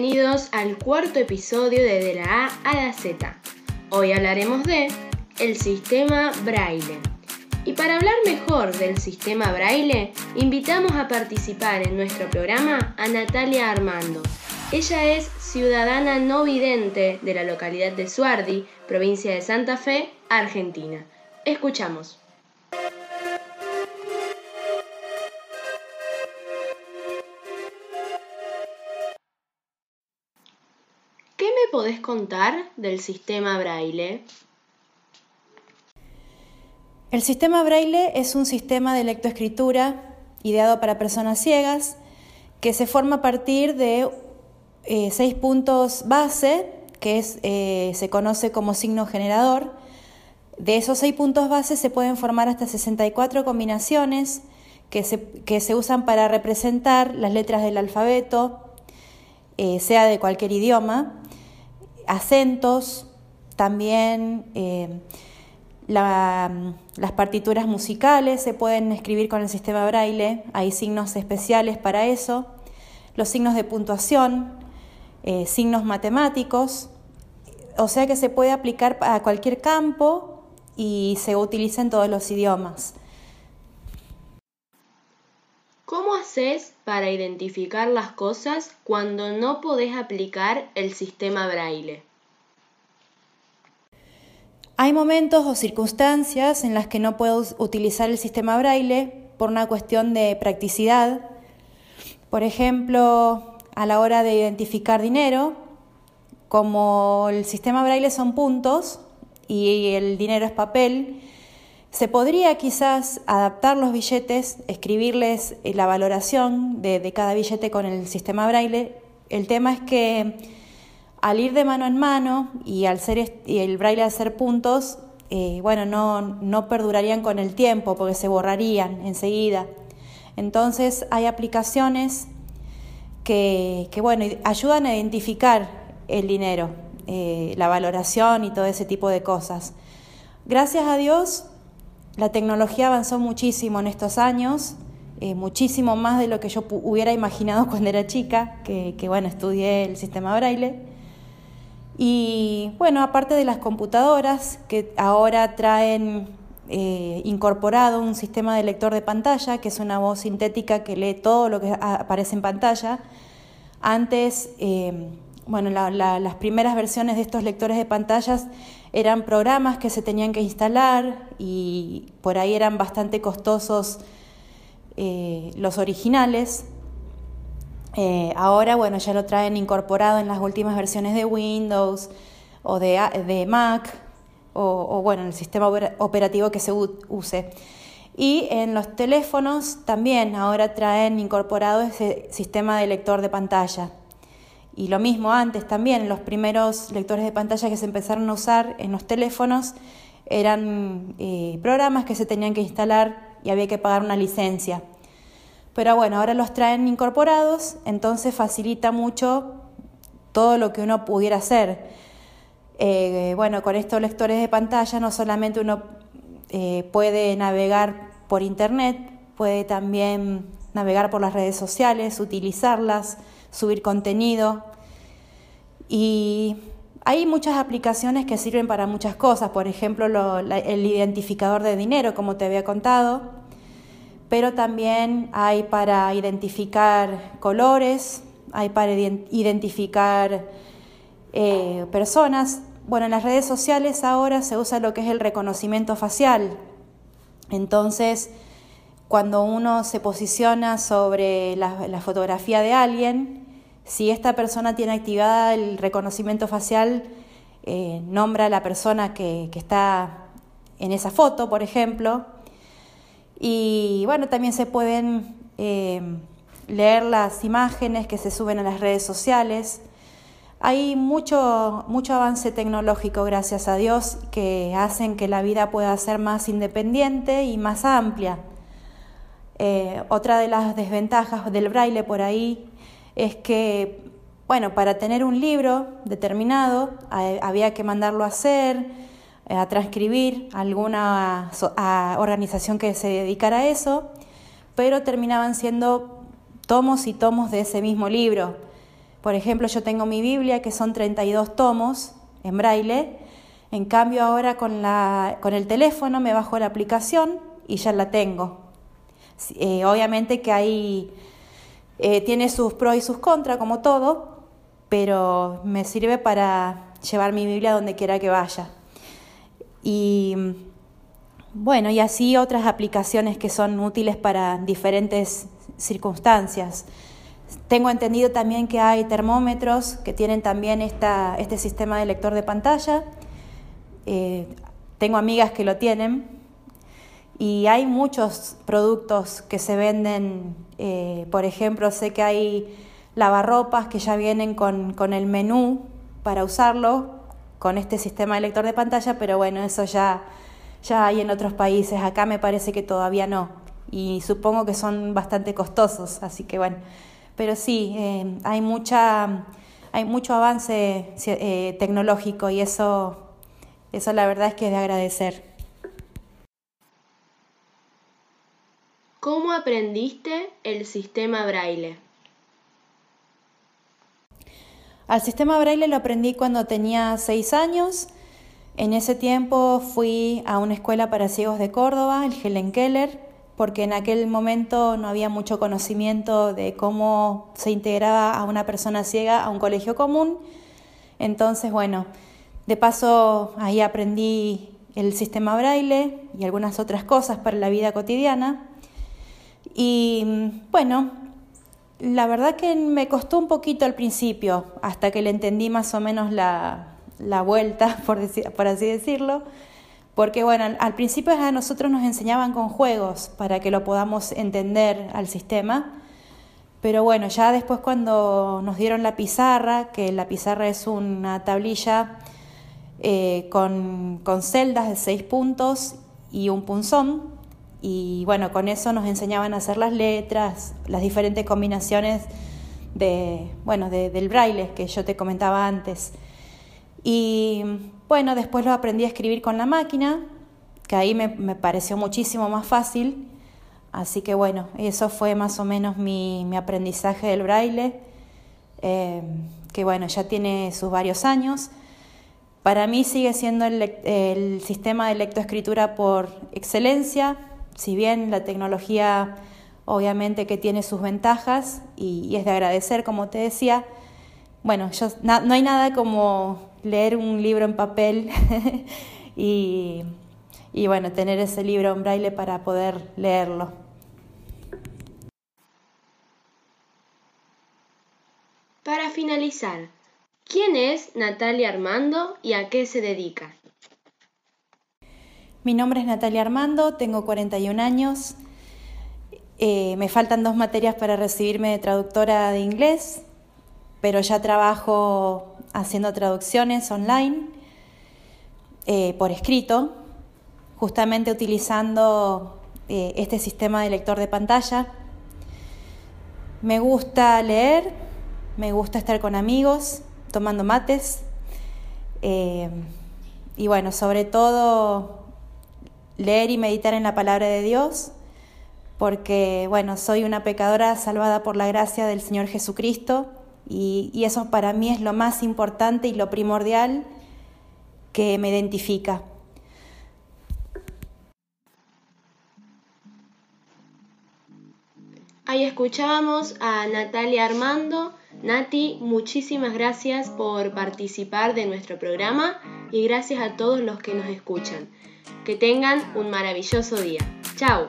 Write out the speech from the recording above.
Bienvenidos al cuarto episodio de De la A a la Z. Hoy hablaremos de el sistema braille. Y para hablar mejor del sistema braille, invitamos a participar en nuestro programa a Natalia Armando. Ella es ciudadana no vidente de la localidad de Suardi, provincia de Santa Fe, Argentina. Escuchamos. Podés contar del sistema braille? El sistema braille es un sistema de lectoescritura ideado para personas ciegas que se forma a partir de eh, seis puntos base, que eh, se conoce como signo generador. De esos seis puntos base se pueden formar hasta 64 combinaciones que se, que se usan para representar las letras del alfabeto, eh, sea de cualquier idioma acentos, también eh, las partituras musicales se pueden escribir con el sistema braille, hay signos especiales para eso, los signos de puntuación, eh, signos matemáticos, o sea que se puede aplicar a cualquier campo y se utiliza en todos los idiomas. ¿Cómo haces para identificar las cosas cuando no podés aplicar el sistema braille? Hay momentos o circunstancias en las que no puedo utilizar el sistema braille por una cuestión de practicidad. Por ejemplo, a la hora de identificar dinero, como el sistema braille son puntos y el dinero es papel, se podría quizás adaptar los billetes, escribirles eh, la valoración de, cada billete con el sistema braille. El tema es que al ir de mano en mano y al ser y el braille al puntos, eh, bueno, no, no perdurarían con el tiempo porque se borrarían enseguida. Entonces hay aplicaciones que, que bueno, ayudan a identificar el dinero, eh, la valoración y todo ese tipo de cosas. Gracias a Dios la tecnología avanzó muchísimo en estos años, eh, muchísimo más de lo que yo hubiera imaginado cuando era chica, que, bueno, estudié el sistema braille. Y bueno, aparte de las computadoras que ahora traen eh, incorporado un sistema de lector de pantalla, que es una voz sintética que lee todo lo que aparece en pantalla, antes, eh, bueno, las primeras versiones de estos lectores de pantallas eran programas que se tenían que instalar y por ahí eran bastante costosos eh, los originales. Eh, ahora, bueno, ya lo traen incorporado en las últimas versiones de Windows o de, Mac o, bueno, en el sistema operativo que se use. Y en los teléfonos también ahora traen incorporado ese sistema de lector de pantalla. Y lo mismo antes también, los primeros lectores de pantalla que se empezaron a usar en los teléfonos eran eh, programas que se tenían que instalar y había que pagar una licencia. Pero bueno, ahora los traen incorporados, entonces facilita mucho todo lo que uno pudiera hacer. Eh, bueno, con estos lectores de pantalla no solamente uno eh, puede navegar por internet, puede también navegar por las redes sociales, utilizarlas, subir contenido. Y hay muchas aplicaciones que sirven para muchas cosas, por ejemplo el identificador de dinero, como te había contado, pero también hay para identificar colores, hay para identificar eh, personas. Bueno, en las redes sociales ahora se usa lo que es el reconocimiento facial. Entonces, cuando uno se posiciona sobre la, fotografía de alguien, si esta persona tiene activada el reconocimiento facial, eh, nombra a la persona que, está en esa foto, por ejemplo. Y bueno, también se pueden eh, leer las imágenes que se suben a las redes sociales. Hay mucho, mucho avance tecnológico, gracias a Dios, que hacen que la vida pueda ser más independiente y más amplia. Eh, otra de las desventajas del braille por ahí es que, bueno, para tener un libro determinado había que mandarlo a hacer, eh, a transcribir a alguna organización que se dedicara a eso, pero terminaban siendo tomos y tomos de ese mismo libro. Por ejemplo, yo tengo mi Biblia, que son 32 tomos en braille. En cambio, ahora con, la, con el teléfono me bajo la aplicación y ya la tengo. Eh, obviamente que ahí eh, tiene sus pros y sus contras, como todo, pero me sirve para llevar mi Biblia donde quiera que vaya. Y bueno, y así otras aplicaciones que son útiles para diferentes circunstancias. Tengo entendido también que hay termómetros que tienen también esta, este sistema de lector de pantalla. Eh, tengo amigas que lo tienen y hay muchos productos que se venden. Eh, por ejemplo, sé que hay lavarropas que ya vienen con, con el menú para usarlo con este sistema de lector de pantalla, pero bueno, eso ya, ya hay en otros países. Acá me parece que todavía no. Y supongo que son bastante costosos, así que bueno pero sí, eh, hay, mucha, hay mucho avance eh, tecnológico y eso, eso la verdad es que es de agradecer. ¿Cómo aprendiste el sistema braille? Al sistema braille lo aprendí cuando tenía seis años. En ese tiempo fui a una escuela para ciegos de Córdoba, el Helen Keller, porque en aquel momento no había mucho conocimiento de cómo se integraba a una persona ciega a un colegio común. Entonces, bueno, de paso ahí aprendí el sistema braille y algunas otras cosas para la vida cotidiana. Y bueno, la verdad que me costó un poquito al principio, hasta que le entendí más o menos la, vuelta, por, por así decirlo porque bueno, al principio a nosotros nos enseñaban con juegos para que lo podamos entender al sistema, pero bueno, ya después cuando nos dieron la pizarra, que la pizarra es una tablilla eh, con, con celdas de seis puntos y un punzón, y bueno, con eso nos enseñaban a hacer las letras, las diferentes combinaciones de, bueno, del braille que yo te comentaba antes. Y bueno, después lo aprendí a escribir con la máquina, que ahí me, pareció muchísimo más fácil. Así que bueno, eso fue más o menos mi, aprendizaje del braille, eh, que bueno, ya tiene sus varios años. Para mí sigue siendo el, sistema de lectoescritura por excelencia, si bien la tecnología obviamente que tiene sus ventajas y, es de agradecer, como te decía, bueno, yo, no hay nada como leer un libro en papel y, y bueno, tener ese libro en braille para poder leerlo. Para finalizar, ¿quién es Natalia Armando y a qué se dedica? Mi nombre es Natalia Armando, tengo 41 años. Eh, me faltan dos materias para recibirme de traductora de inglés, pero ya trabajo haciendo traducciones online eh, por escrito, justamente utilizando eh, este sistema de lector de pantalla. Me gusta leer, me gusta estar con amigos, tomando mates y bueno, sobre todo leer y meditar en la palabra de Dios, porque bueno, soy una pecadora salvada por la gracia del Señor Jesucristo y, eso para mí es lo más importante y lo primordial que me identifica. Ahí escuchábamos a Natalia Armando. Nati, muchísimas gracias por participar de nuestro programa y gracias a todos los que nos escuchan. Que tengan un maravilloso día. Chao.